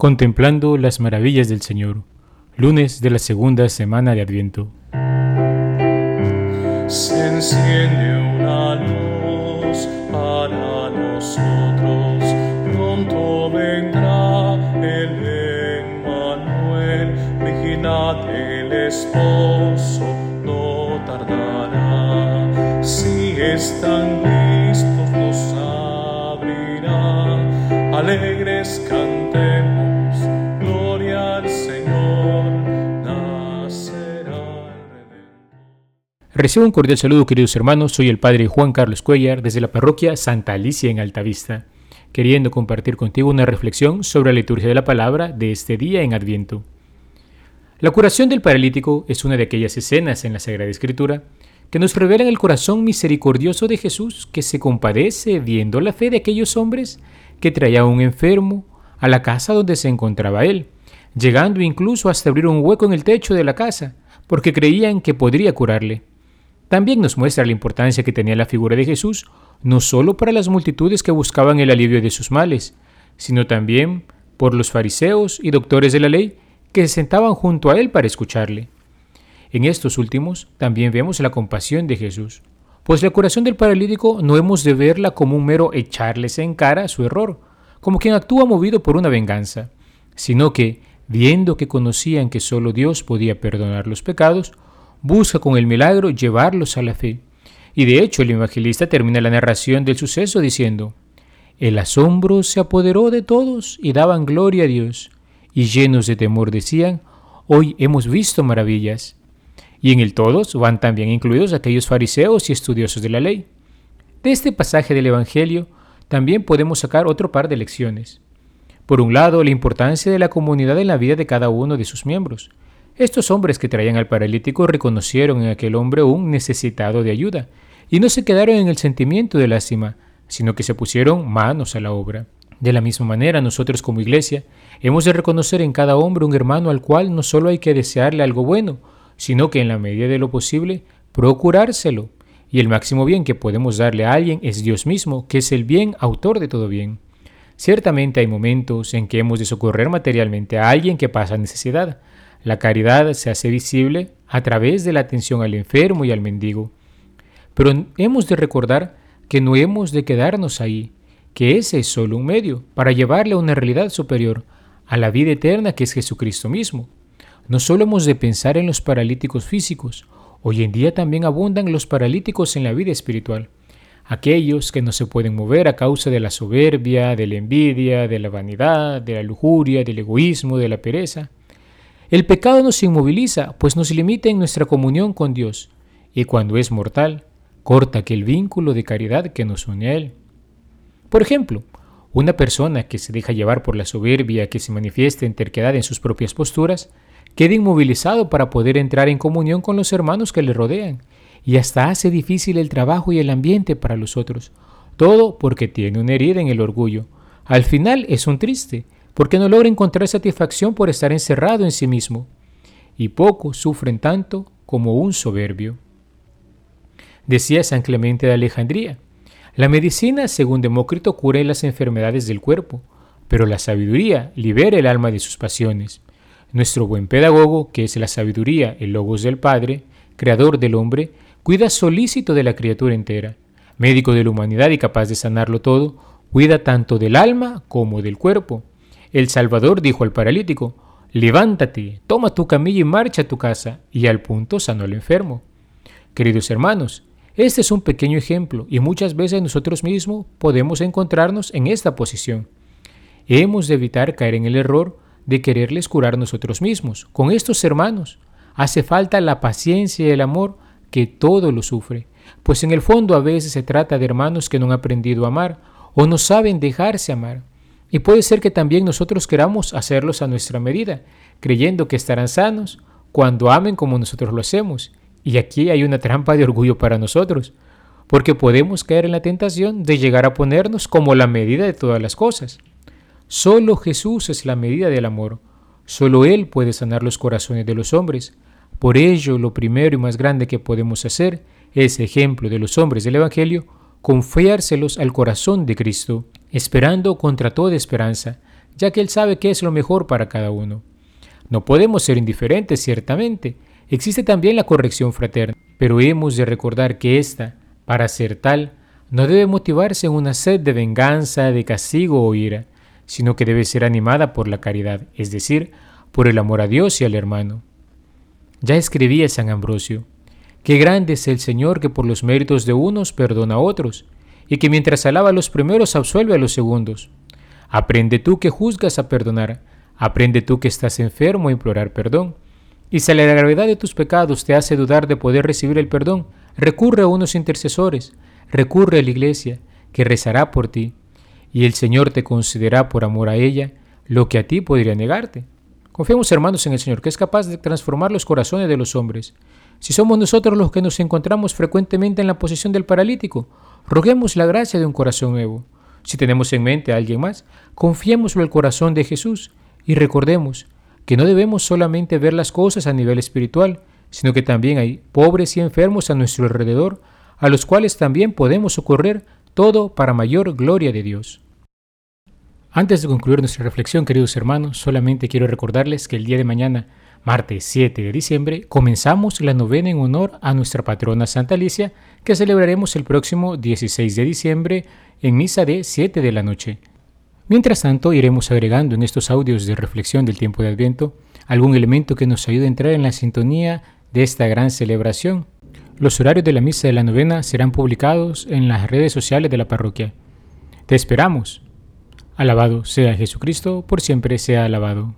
contemplando las maravillas del Señor, lunes de la segunda semana de Adviento. Se enciende una luz para nosotros, pronto vendrá el Emmanuel, vigilate el esposo, no tardará, si están Recibo un cordial saludo, queridos hermanos. Soy el Padre Juan Carlos Cuellar desde la parroquia Santa Alicia en Altavista, queriendo compartir contigo una reflexión sobre la liturgia de la palabra de este día en Adviento. La curación del paralítico es una de aquellas escenas en la Sagrada Escritura que nos revelan el corazón misericordioso de Jesús que se compadece viendo la fe de aquellos hombres que traían a un enfermo a la casa donde se encontraba él, llegando incluso hasta abrir un hueco en el techo de la casa, porque creían que podría curarle. También nos muestra la importancia que tenía la figura de Jesús, no solo para las multitudes que buscaban el alivio de sus males, sino también por los fariseos y doctores de la ley que se sentaban junto a él para escucharle. En estos últimos también vemos la compasión de Jesús, pues la curación del paralítico no hemos de verla como un mero echarles en cara su error, como quien actúa movido por una venganza, sino que, viendo que conocían que solo Dios podía perdonar los pecados, busca con el milagro llevarlos a la fe. Y de hecho el evangelista termina la narración del suceso diciendo, El asombro se apoderó de todos y daban gloria a Dios, y llenos de temor decían, Hoy hemos visto maravillas. Y en el todos van también incluidos aquellos fariseos y estudiosos de la ley. De este pasaje del Evangelio también podemos sacar otro par de lecciones. Por un lado, la importancia de la comunidad en la vida de cada uno de sus miembros, estos hombres que traían al paralítico reconocieron en aquel hombre un necesitado de ayuda, y no se quedaron en el sentimiento de lástima, sino que se pusieron manos a la obra. De la misma manera, nosotros como iglesia hemos de reconocer en cada hombre un hermano al cual no solo hay que desearle algo bueno, sino que en la medida de lo posible procurárselo. Y el máximo bien que podemos darle a alguien es Dios mismo, que es el bien autor de todo bien. Ciertamente hay momentos en que hemos de socorrer materialmente a alguien que pasa necesidad, la caridad se hace visible a través de la atención al enfermo y al mendigo. Pero hemos de recordar que no hemos de quedarnos ahí, que ese es solo un medio para llevarle a una realidad superior, a la vida eterna que es Jesucristo mismo. No solo hemos de pensar en los paralíticos físicos, hoy en día también abundan los paralíticos en la vida espiritual. Aquellos que no se pueden mover a causa de la soberbia, de la envidia, de la vanidad, de la lujuria, del egoísmo, de la pereza. El pecado nos inmoviliza, pues nos limita en nuestra comunión con Dios, y cuando es mortal, corta aquel vínculo de caridad que nos une a Él. Por ejemplo, una persona que se deja llevar por la soberbia que se manifiesta en terquedad en sus propias posturas, queda inmovilizado para poder entrar en comunión con los hermanos que le rodean, y hasta hace difícil el trabajo y el ambiente para los otros, todo porque tiene una herida en el orgullo. Al final es un triste, porque no logra encontrar satisfacción por estar encerrado en sí mismo, y pocos sufren tanto como un soberbio. Decía San Clemente de Alejandría, la medicina, según Demócrito, cura las enfermedades del cuerpo, pero la sabiduría libera el alma de sus pasiones. Nuestro buen pedagogo, que es la sabiduría, el logos del Padre, creador del hombre, cuida solícito de la criatura entera, médico de la humanidad y capaz de sanarlo todo, cuida tanto del alma como del cuerpo. El Salvador dijo al paralítico, levántate, toma tu camilla y marcha a tu casa, y al punto sanó al enfermo. Queridos hermanos, este es un pequeño ejemplo y muchas veces nosotros mismos podemos encontrarnos en esta posición. Hemos de evitar caer en el error de quererles curar nosotros mismos. Con estos hermanos hace falta la paciencia y el amor que todo lo sufre, pues en el fondo a veces se trata de hermanos que no han aprendido a amar o no saben dejarse amar. Y puede ser que también nosotros queramos hacerlos a nuestra medida, creyendo que estarán sanos cuando amen como nosotros lo hacemos. Y aquí hay una trampa de orgullo para nosotros, porque podemos caer en la tentación de llegar a ponernos como la medida de todas las cosas. Solo Jesús es la medida del amor, solo Él puede sanar los corazones de los hombres. Por ello, lo primero y más grande que podemos hacer es ejemplo de los hombres del Evangelio, confiárselos al corazón de Cristo, esperando contra toda esperanza ya que Él sabe qué es lo mejor para cada uno. No podemos ser indiferentes, ciertamente. Existe también la corrección fraterna, pero hemos de recordar que ésta, para ser tal, no debe motivarse en una sed de venganza, de castigo o ira, sino que debe ser animada por la caridad, es decir, por el amor a Dios y al hermano. Ya escribía San Ambrosio, Qué grande es el Señor que por los méritos de unos perdona a otros, y que mientras alaba a los primeros absuelve a los segundos. Aprende tú que juzgas a perdonar, aprende tú que estás enfermo a implorar perdón. Y si la gravedad de tus pecados te hace dudar de poder recibir el perdón, recurre a unos intercesores, recurre a la iglesia, que rezará por ti, y el Señor te concederá por amor a ella lo que a ti podría negarte. Confiemos hermanos en el Señor, que es capaz de transformar los corazones de los hombres. Si somos nosotros los que nos encontramos frecuentemente en la posición del paralítico, roguemos la gracia de un corazón nuevo. Si tenemos en mente a alguien más, confiémoslo al corazón de Jesús y recordemos que no debemos solamente ver las cosas a nivel espiritual, sino que también hay pobres y enfermos a nuestro alrededor, a los cuales también podemos socorrer, todo para mayor gloria de Dios. Antes de concluir nuestra reflexión, queridos hermanos, solamente quiero recordarles que el día de mañana martes 7 de diciembre, comenzamos la novena en honor a nuestra patrona Santa Alicia, que celebraremos el próximo 16 de diciembre en misa de 7 de la noche. Mientras tanto, iremos agregando en estos audios de reflexión del tiempo de Adviento algún elemento que nos ayude a entrar en la sintonía de esta gran celebración. Los horarios de la misa de la novena serán publicados en las redes sociales de la parroquia. Te esperamos. Alabado sea Jesucristo, por siempre sea alabado.